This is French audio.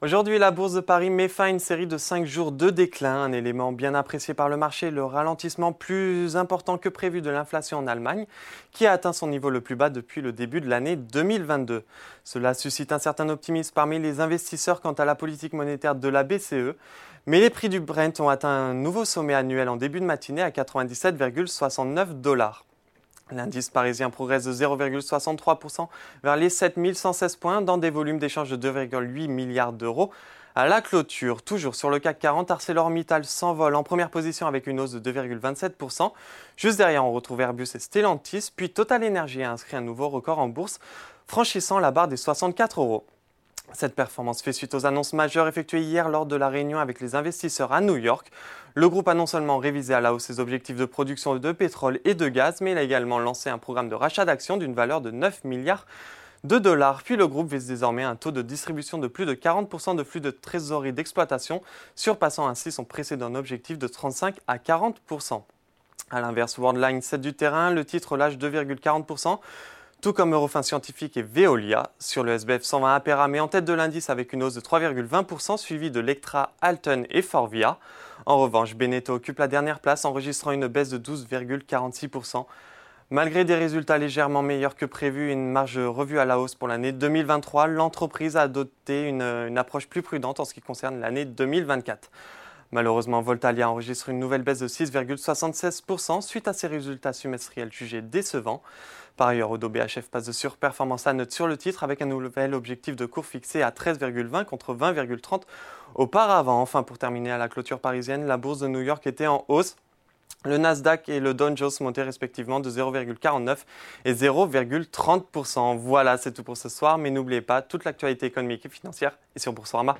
Aujourd'hui, la bourse de Paris met fin à une série de 5 jours de déclin, un élément bien apprécié par le marché, le ralentissement plus important que prévu de l'inflation en Allemagne, qui a atteint son niveau le plus bas depuis le début de l'année 2022. Cela suscite un certain optimisme parmi les investisseurs quant à la politique monétaire de la BCE, mais les prix du Brent ont atteint un nouveau sommet annuel en début de matinée à 97,69 dollars. L'indice parisien progresse de 0,63% vers les 7116 points dans des volumes d'échange de 2,8 milliards d'euros. À la clôture, toujours sur le CAC 40, ArcelorMittal s'envole en première position avec une hausse de 2,27%. Juste derrière, on retrouve Airbus et Stellantis, puis Total Energy a inscrit un nouveau record en bourse, franchissant la barre des 64 euros. Cette performance fait suite aux annonces majeures effectuées hier lors de la réunion avec les investisseurs à New York. Le groupe a non seulement révisé à la hausse ses objectifs de production de pétrole et de gaz, mais il a également lancé un programme de rachat d'actions d'une valeur de 9 milliards de dollars. Puis le groupe vise désormais un taux de distribution de plus de 40% de flux de trésorerie d'exploitation, surpassant ainsi son précédent objectif de 35 à 40%. A l'inverse, Worldline cède du terrain, le titre lâche 2,40% tout comme Eurofin Scientifique et Veolia. Sur le SBF 120, Apera met en tête de l'indice avec une hausse de 3,20%, suivi de Lectra, Alton et Forvia. En revanche, Beneteau occupe la dernière place, enregistrant une baisse de 12,46%. Malgré des résultats légèrement meilleurs que prévu une marge revue à la hausse pour l'année 2023, l'entreprise a adopté une, une, approche plus prudente en ce qui concerne l'année 2024. Malheureusement, Voltalia enregistre une nouvelle baisse de 6,76% suite à ses résultats semestriels jugés décevants. Par ailleurs, Odo BHF passe de surperformance à neutre sur le titre avec un nouvel objectif de cours fixé à 13,20 contre 20,30 auparavant. Enfin, pour terminer à la clôture parisienne, la bourse de New York était en hausse. Le Nasdaq et le Dow Jones montaient respectivement de 0,49 et 0,30%. Voilà, c'est tout pour ce soir, mais n'oubliez pas, toute l'actualité économique et financière est sur Boursorama.